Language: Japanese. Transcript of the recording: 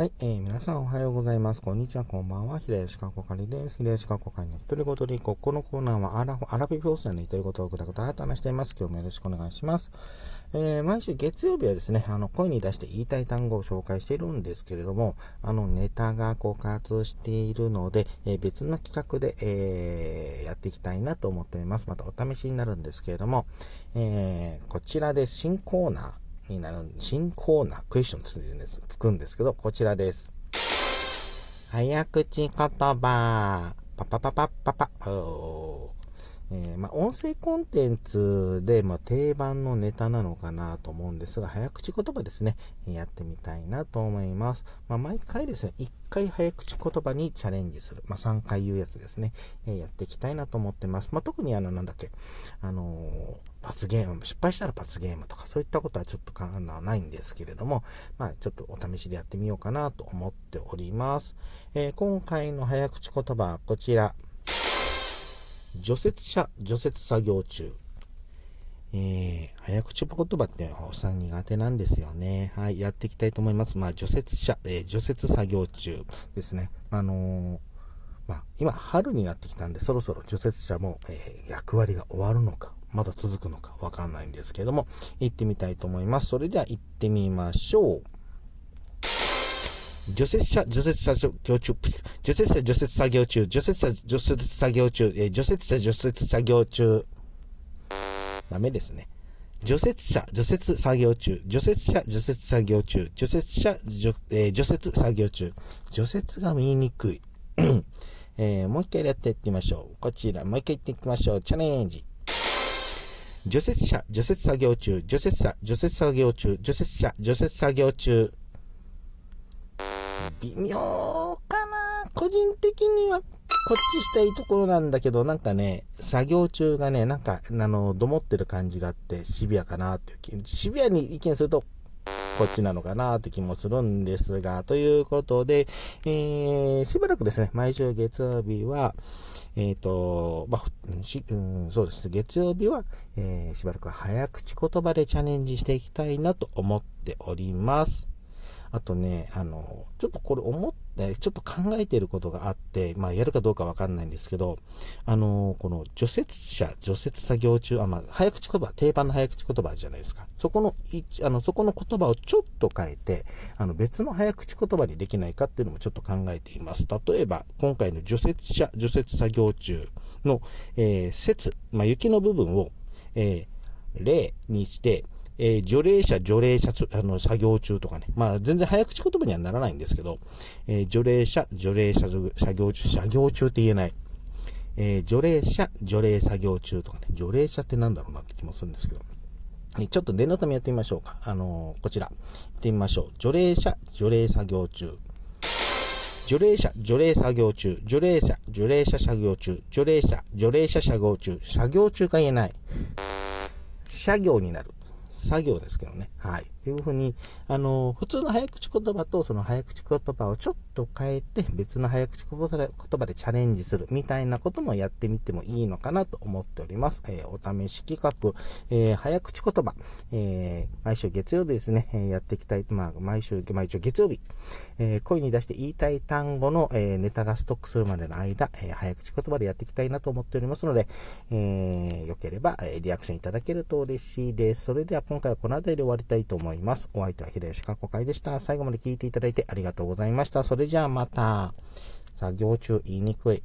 はい、えー、皆さんおはようございます。こんにちは、こんばんは。平吉かこかりです。平吉かこかりの一人ごとで、ここのコーナーはアラアラビフォースの一人ごとをぐだぐだ話しています。今日もよろしくお願いします。えー、毎週月曜日はですね、あの、声に出して言いたい単語を紹介しているんですけれども、あの、ネタが枯渇しているので、えー、別の企画で、えー、やっていきたいなと思っております。またお試しになるんですけれども、えー、こちらで新コーナー、になる、新コーナー、クエスチョンつつくんですけど、こちらです。早口言葉、パパパパパパ、えー、まあ、音声コンテンツで、まあ、定番のネタなのかなと思うんですが、早口言葉ですね、やってみたいなと思います。まあ、毎回ですね、1回早口言葉にチャレンジする。まあ、3回言うやつですね、えー、やっていきたいなと思ってます。ま、特にあの、なんだっけ、あのー、罰ゲーム、失敗したら罰ゲームとか、そういったことはちょっと考えないんですけれども、まあ、ちょっとお試しでやってみようかなと思っております。え、今回の早口言葉はこちら。除雪車、除雪作業中。えー、早口言葉っておっさん苦手なんですよね。はい、やっていきたいと思います。まあ、除雪車、えー、除雪作業中ですね。あのー、まあ、今、春になってきたんで、そろそろ除雪車も、えー、役割が終わるのか、まだ続くのかわかんないんですけども、行ってみたいと思います。それでは行ってみましょう。除雪車、除雪作業中、除雪車、除雪作業中、除雪車、除雪作業中、え除雪車、除雪作業中。ダメですね。除雪車、除雪作業中、除雪車、除雪作業中、除雪車、除,、えー、除雪作業中。除雪が見えにくい。えー、もう一回やっていってみましょう。こちら、もう一回言っていきましょう。チャレンジ。除雪車、除雪作業中、除雪車、除雪作業中、除雪車、除雪作業中。微妙かな個人的にはこっちしたいところなんだけど、なんかね、作業中がね、なんか、あの、どもってる感じがあって、シビアかなっていう、シビアに意見すると、こっちなのかなって気もするんですが、ということで、えー、しばらくですね、毎週月曜日は、えっ、ー、と、まあ、し、うん、そうです。月曜日は、えー、しばらく早口言葉でチャレンジしていきたいなと思っております。あとね、あの、ちょっとこれ思って、ちょっと考えていることがあって、まあやるかどうかわかんないんですけど、あの、この除雪車、除雪作業中、あ、まあ早口言葉、定番の早口言葉じゃないですか。そこの、あの、そこの言葉をちょっと変えて、あの別の早口言葉にできないかっていうのもちょっと考えています。例えば、今回の除雪車、除雪作業中の、えー、雪、まあ雪の部分を、えー、例にして、えー、除霊者、除霊者、あの、作業中とかね。まあ、全然早口言葉にはならないんですけど、えー、除霊者、除霊者、作業中、作業中って言えない。えー、除霊者、除霊作業中とかね。除霊者ってなんだろうなって気もするんですけど。ちょっと念のためやってみましょうか。あのー、こちら。行ってみましょう。除霊者、除霊作業中。除霊者、除霊作業中。除霊者、除霊者作業中。除霊者、除霊者作業中。作業中が言えない。作業になる。作業ですけどね。はい。というふうに、あの、普通の早口言葉とその早口言葉をちょっと変えて別の早口言葉でチャレンジするみたいなこともやってみてもいいのかなと思っております。えー、お試し企画、えー、早口言葉、えー、毎週月曜日ですね、えやっていきたい。まあ、毎週、毎週月曜日、え声に出して言いたい単語の、えネタがストックするまでの間、え早口言葉でやっていきたいなと思っておりますので、えよければ、えリアクションいただけると嬉しいです。それでは今回はこの辺りで終わりたいと思います。お相手は平吉かっこ会でした。最後まで聞いていただいてありがとうございました。それじゃあまた。作業中言いにくい。